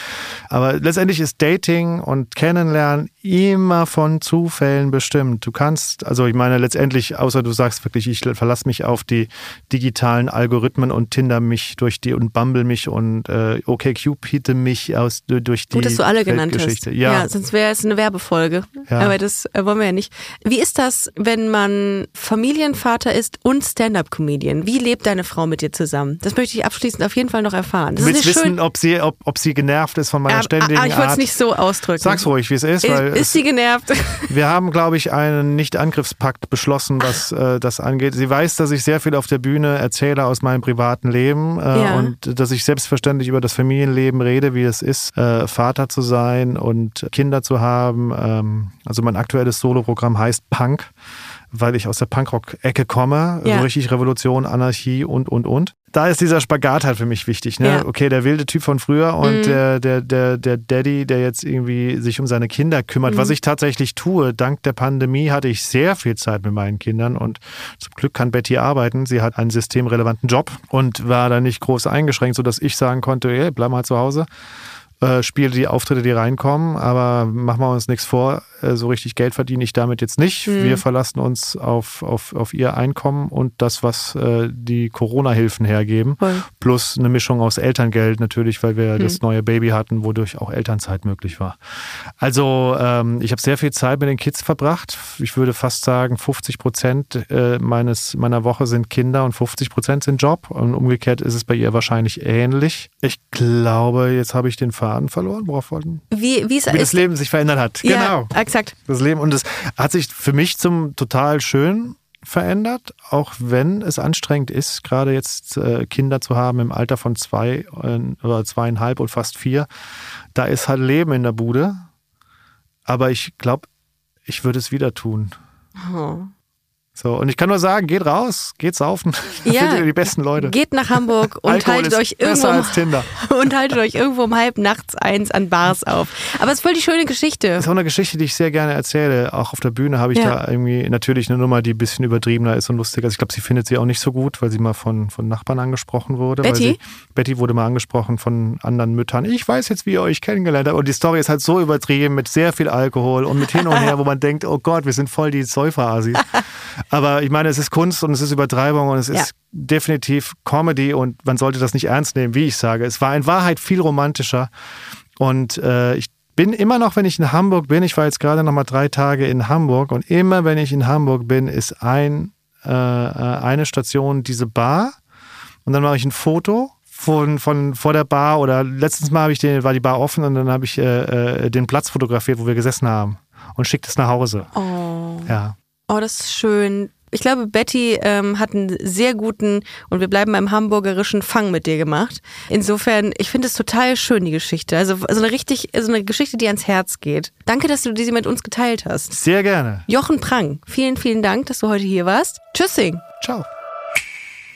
Aber letztendlich ist Dating und Kennenlernen immer von Zufällen bestimmt. Du kannst, also ich meine letztendlich, außer du sagst wirklich, ich verlasse mich auf die digitalen Algorithmen und Tinder mich durch die und Bumble mich und äh, OkCupid mich aus durch die Gut, dass du alle genannt hast. Weltgeschichte. Ja, sonst wäre es eine Werbefolge. Ja. Aber das äh, wollen wir ja nicht. Wie ist das, wenn man Familienvater ist und Stand-up-Comedian? Wie lebt deine Frau mit dir zusammen? Das möchte ich abschließend auf jeden Fall noch erfahren. Das Du willst wissen, ob sie, ob, ob sie genervt ist von meiner Ah, ständigen ah, ich wollte es Art. nicht so ausdrücken. Sag's ruhig, wie es ist, weil Ist, sie genervt? wir haben, glaube ich, einen Nicht-Angriffspakt beschlossen, was äh, das angeht. Sie weiß, dass ich sehr viel auf der Bühne erzähle aus meinem privaten Leben äh, Ja. und dass ich selbstverständlich über das Familienleben rede, wie es ist, äh, Vater zu sein und Kinder zu haben. Ähm, also mein aktuelles Soloprogramm heißt Punk, weil ich aus der Punkrock-Ecke komme. Ja. So richtig Revolution, Anarchie und, und, und. Da ist dieser Spagat halt für mich wichtig. Ne? Ja. Okay, der wilde Typ von früher und Mhm. der, der, der, der Daddy, der jetzt irgendwie sich um seine Kinder kümmert. Mhm. Was ich tatsächlich tue, dank der Pandemie hatte ich sehr viel Zeit mit meinen Kindern und zum Glück kann Betty arbeiten. Sie hat einen systemrelevanten Job und war da nicht groß eingeschränkt, sodass ich sagen konnte, hey, bleib mal zu Hause. Äh, spiele die Auftritte, die reinkommen, aber machen wir uns nichts vor. Äh, so richtig Geld verdiene ich damit jetzt nicht. Mhm. Wir verlassen uns auf, auf, auf ihr Einkommen und das, was äh, die Corona-Hilfen hergeben. Voll. Plus eine Mischung aus Elterngeld natürlich, weil wir Mhm. das neue Baby hatten, wodurch auch Elternzeit möglich war. Also ähm, ich habe sehr viel Zeit mit den Kids verbracht. Ich würde fast sagen, 50 Prozent äh, meines, meiner Woche sind Kinder und 50 Prozent sind Job. Und umgekehrt ist es bei ihr wahrscheinlich ähnlich. Ich glaube, jetzt habe ich den Faden verloren. Worauf wollten? Wie, wie ist, Wie das Leben sich verändert hat. Ja, Genau. Exakt. Das Leben. Und es hat sich für mich zum total schön verändert, auch wenn es anstrengend ist, gerade jetzt äh, Kinder zu haben im Alter von zwei äh, oder zweieinhalb und fast vier. Da ist halt Leben in der Bude. Aber ich glaube, ich würde es wieder tun. Oh. So, und ich kann nur sagen, geht raus, geht saufen. Da Ja. findet ihr die besten Leute. Geht nach Hamburg und haltet euch irgendwo Tinder. und haltet euch irgendwo um halb nachts eins an Bars auf. Aber es ist voll die schöne Geschichte. Das ist auch eine Geschichte, die ich sehr gerne erzähle. Auch auf der Bühne habe ich Ja. da irgendwie natürlich eine Nummer, die ein bisschen übertriebener ist und lustiger. Also ich glaube, sie findet sie auch nicht so gut, weil sie mal von, von Nachbarn angesprochen wurde. Betty? Sie, Betty wurde mal angesprochen von anderen Müttern. Ich weiß jetzt, wie ihr euch kennengelernt habt. Und die Story ist halt so übertrieben mit sehr viel Alkohol und mit hin und her, wo man denkt, oh Gott, wir sind voll die Säufer-Asis. Aber ich meine, es ist Kunst und es ist Übertreibung und es ist Ja. definitiv Comedy und man sollte das nicht ernst nehmen, wie ich sage. Es war in Wahrheit viel romantischer. Und äh, ich bin immer noch, wenn ich in Hamburg bin, ich war jetzt gerade noch mal drei Tage in Hamburg und immer, wenn ich in Hamburg bin, ist ein, äh, äh, eine Station diese Bar und dann mache ich ein Foto von, von vor der Bar oder letztens mal habe ich den, war die Bar offen und dann habe ich äh, äh, den Platz fotografiert, wo wir gesessen haben und schickt es nach Hause. Oh. Ja. Oh, das ist schön. Ich glaube, Betty ähm, hat einen sehr guten und wir bleiben beim hamburgerischen Fang mit dir gemacht. Insofern, ich finde es total schön, die Geschichte. Also so eine richtig, so eine Geschichte, die ans Herz geht. Danke, dass du diese mit uns geteilt hast. Sehr gerne. Jochen Prang, vielen, vielen Dank, dass du heute hier warst. Tschüssing. Ciao.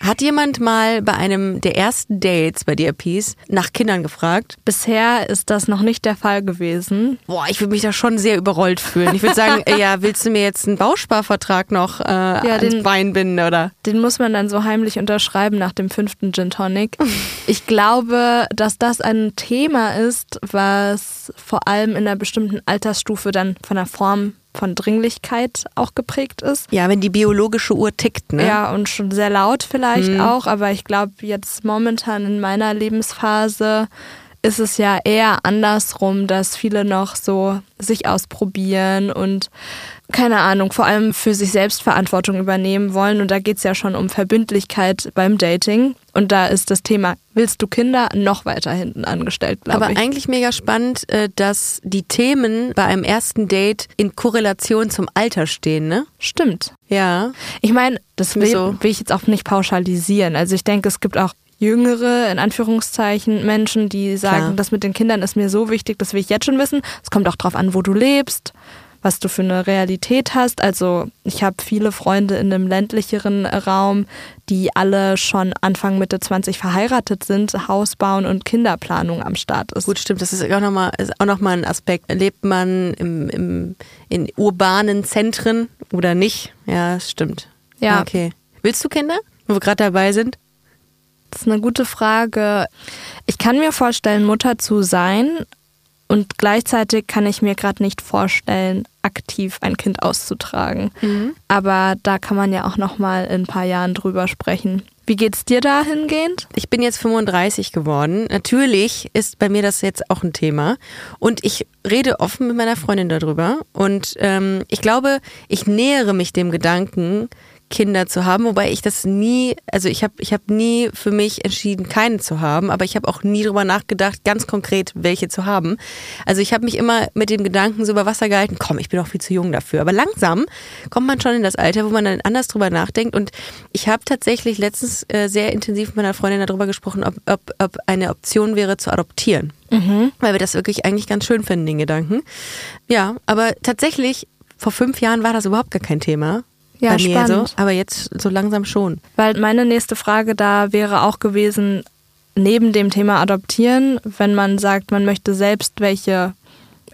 Hat jemand mal bei einem der ersten Dates bei dir, Peace, nach Kindern gefragt? Bisher ist das noch nicht der Fall gewesen. Boah, ich würde mich da schon sehr überrollt fühlen. Ich würde sagen, ja, willst du mir jetzt einen Bausparvertrag noch äh, ans den- Bein binden, oder? Den muss man dann so heimlich unterschreiben nach dem fünften Gin Tonic. Ich glaube, dass das ein Thema ist, was vor allem in einer bestimmten Altersstufe dann von der Form von Dringlichkeit auch geprägt ist. Ja, wenn die biologische Uhr tickt, ne? Ja, und schon sehr laut vielleicht Mhm. auch, aber ich glaube, jetzt momentan in meiner Lebensphase ist es ja eher andersrum, dass viele noch so sich ausprobieren und keine Ahnung, vor allem für sich selbst Verantwortung übernehmen wollen. Und da geht es ja schon um Verbindlichkeit beim Dating. Und da ist das Thema, willst du Kinder, noch weiter hinten angestellt, glaube Aber ich. eigentlich mega spannend, äh, dass die Themen bei einem ersten Date in Korrelation zum Alter stehen, ne? Stimmt. Ja. Ich meine, das will, So. will ich jetzt auch nicht pauschalisieren. Also ich denke, es gibt auch jüngere, in Anführungszeichen, Menschen, die sagen, Klar. das mit den Kindern ist mir so wichtig, das will ich jetzt schon wissen. Es kommt auch drauf an, wo du lebst, was du für eine Realität hast. Also ich habe viele Freunde in einem ländlicheren Raum, die alle schon Anfang Mitte 20 verheiratet sind, Haus bauen und Kinderplanung am Start ist. Gut, stimmt. Das ist auch nochmal noch mal ein Aspekt. Lebt man im, im, in urbanen Zentren oder nicht? Ja, stimmt. Ja. Okay. Willst du Kinder? Wo wir gerade dabei sind? Das ist eine gute Frage. Ich kann mir vorstellen, Mutter zu sein und gleichzeitig kann ich mir gerade nicht vorstellen, aktiv ein Kind auszutragen. Aber da kann man ja auch noch mal in ein paar Jahren drüber sprechen. Wie geht's dir dahingehend? Ich bin jetzt 35 geworden. Natürlich ist bei mir das jetzt auch ein Thema. Und ich rede offen mit meiner Freundin darüber. Und ähm, ich glaube, ich nähere mich dem Gedanken, Kinder zu haben, wobei ich das nie, also ich habe ich hab nie für mich entschieden, keine zu haben, aber ich habe auch nie drüber nachgedacht, ganz konkret welche zu haben. Also ich habe mich immer mit dem Gedanken so über Wasser gehalten, komm, ich bin auch viel zu jung dafür. Aber langsam kommt man schon in das Alter, wo man dann anders drüber nachdenkt. Und ich habe tatsächlich letztens äh, sehr intensiv mit meiner Freundin darüber gesprochen, ob, ob, ob eine Option wäre zu adoptieren. Weil wir das wirklich eigentlich ganz schön finden, den Gedanken. Ja, aber tatsächlich, vor fünf Jahren war das überhaupt gar kein Thema. Ja, bei mir so, spannend. aber jetzt so langsam schon. Weil meine nächste Frage da wäre auch gewesen, neben dem Thema Adoptieren, wenn man sagt, man möchte selbst welche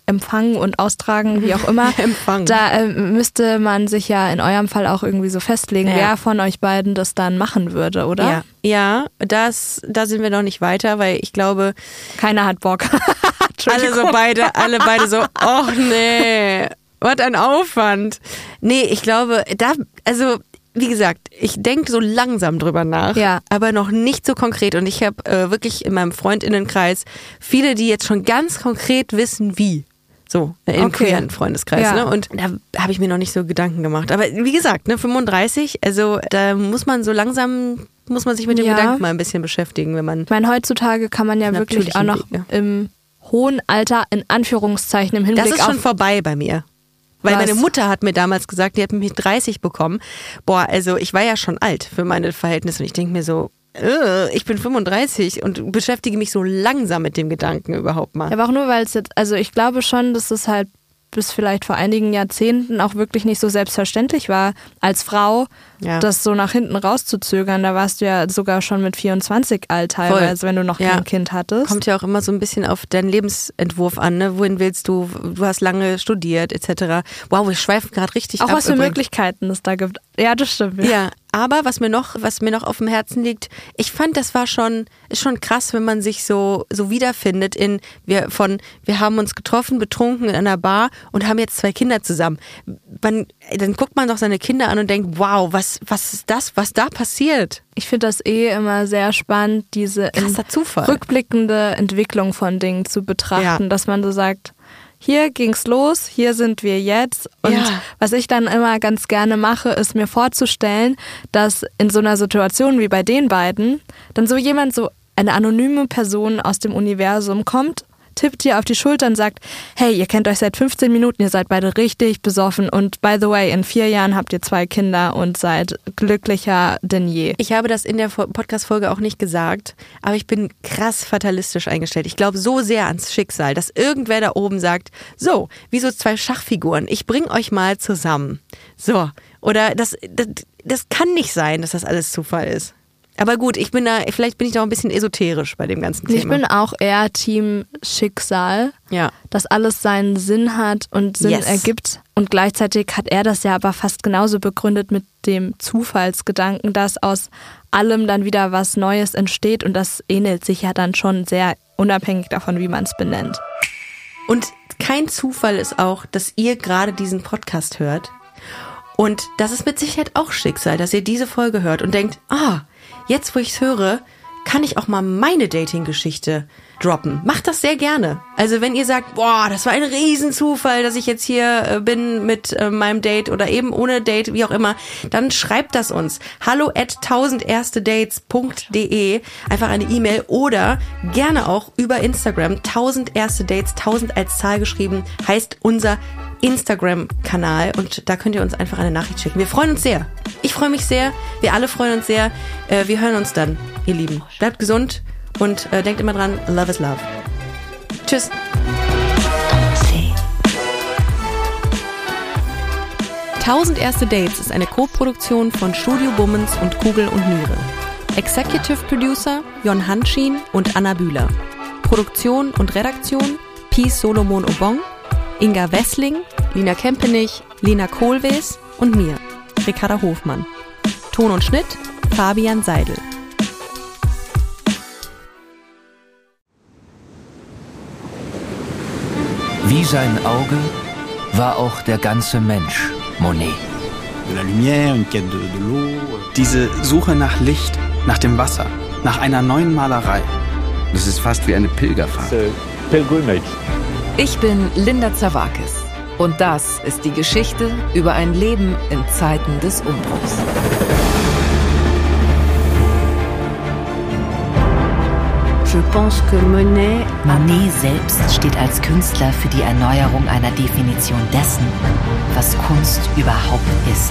empfangen und austragen, wie auch immer, Empfangen. da äh, müsste man sich ja in eurem Fall auch irgendwie so festlegen, Ja. wer von euch beiden das dann machen würde, oder? Ja, ja das, da sind wir noch nicht weiter, weil ich glaube, Keiner hat Bock. alle so beide, alle beide so, oh nee. Was ein Aufwand. Nee, ich glaube, da, also, wie gesagt, ich denke so langsam drüber nach, Ja. aber noch nicht so konkret. Und ich habe äh, wirklich in meinem Freundinnenkreis viele, die jetzt schon ganz konkret wissen, wie. So, äh, im Okay. queeren Freundeskreis. Ja. Ne? Und da habe ich mir noch nicht so Gedanken gemacht. Aber wie gesagt, ne, 35, also da muss man so langsam, muss man sich mit dem Ja. Gedanken mal ein bisschen beschäftigen, wenn man Ich meine, heutzutage kann man ja wirklich auch noch Wege. im hohen Alter, in Anführungszeichen, im Hinblick Das ist schon auf vorbei bei mir. Weil Was? meine Mutter hat mir damals gesagt, die hat mich mit 30 bekommen. Boah, also ich war ja schon alt für meine Verhältnisse und ich denke mir so, äh, ich bin 35 und beschäftige mich so langsam mit dem Gedanken überhaupt mal. Aber auch nur, weil es jetzt, also ich glaube schon, dass es halt bis vielleicht vor einigen Jahrzehnten auch wirklich nicht so selbstverständlich war, als Frau Ja. das so nach hinten rauszuzögern. Da warst du ja sogar schon mit 24 alt teilweise, wenn du noch Ja. kein Kind hattest. Kommt ja auch immer so ein bisschen auf deinen Lebensentwurf an, ne? Wohin willst du? Du hast lange studiert, etc. Wow, wir schweifen gerade richtig auch ab. was für übrigens. Möglichkeiten es da gibt. Ja, das stimmt. Ja, aber was mir noch, was mir noch auf dem Herzen liegt, ich fand, das war schon, ist schon krass, wenn man sich so, so wiederfindet in, wir von, wir haben uns getroffen, betrunken in einer Bar und haben jetzt zwei Kinder zusammen. Man, dann guckt man doch seine Kinder an und denkt, wow, was, was ist das, was da passiert? Ich finde das eh immer sehr spannend, diese rückblickende Entwicklung von Dingen zu betrachten, Ja. dass man so sagt, hier ging's los, hier sind wir jetzt. Und Ja. was ich dann immer ganz gerne mache, ist mir vorzustellen, dass in so einer Situation wie bei den beiden dann so jemand, so eine anonyme Person aus dem Universum kommt, tippt dir auf die Schulter und sagt, hey, ihr kennt euch seit 15 Minuten, ihr seid beide richtig besoffen und by the way, in vier Jahren habt ihr zwei Kinder und seid glücklicher denn je. Ich habe das in der Fo- Podcast-Folge auch nicht gesagt, aber ich bin krass fatalistisch eingestellt. Ich glaube so sehr ans Schicksal, dass irgendwer da oben sagt, so, wie so zwei Schachfiguren, ich bring euch mal zusammen. So, oder das, das, das kann nicht sein, dass das alles Zufall ist. Aber gut, ich bin da, vielleicht bin ich da auch ein bisschen esoterisch bei dem ganzen Thema. Ich bin auch eher Team Schicksal, ja. dass alles seinen Sinn hat und Sinn Yes. ergibt. Und gleichzeitig hat er das ja aber fast genauso begründet mit dem Zufallsgedanken, dass aus allem dann wieder was Neues entsteht. Und das ähnelt sich ja dann schon sehr unabhängig davon, wie man es benennt. Und kein Zufall ist auch, dass ihr gerade diesen Podcast hört. Und das ist mit Sicherheit auch Schicksal, dass ihr diese Folge hört und denkt, ah, jetzt wo ich es höre, kann ich auch mal meine Dating-Geschichte droppen. Macht das sehr gerne. Also wenn ihr sagt, boah, das war ein Riesenzufall, dass ich jetzt hier äh, bin mit äh, meinem Date oder eben ohne Date, wie auch immer, dann schreibt das uns. Hallo at 1000erstedates.de einfach eine E-Mail oder gerne auch über Instagram 1000 erste Dates, 1000 als Zahl geschrieben, heißt unser Instagram-Kanal und da könnt ihr uns einfach eine Nachricht schicken. Wir freuen uns sehr. Ich freue mich sehr. Wir alle freuen uns sehr. Äh, wir hören uns dann, ihr Lieben. Bleibt gesund und äh, denkt immer dran, love is love. Tschüss. Tausend erste Dates ist eine Co-Produktion von Studio Bummens und Kugel und Niere. Executive Producer Jon Hanschin und Anna Bühler. Produktion und Redaktion Peace Solomon Obong, Inga Wessling, Lina Kempenich, Lena Kohlwees und mir, Ricarda Hofmann. Ton und Schnitt Fabian Seidel. Wie sein Auge war auch der ganze Mensch Monet. Diese Suche nach Licht, nach dem Wasser, nach einer neuen Malerei. Das ist fast wie eine Pilgerfahrt. Ich bin Linda Zawakis und das ist die Geschichte über ein Leben in Zeiten des Umbruchs. Monet selbst steht als Künstler für die Erneuerung einer Definition dessen, was Kunst überhaupt ist.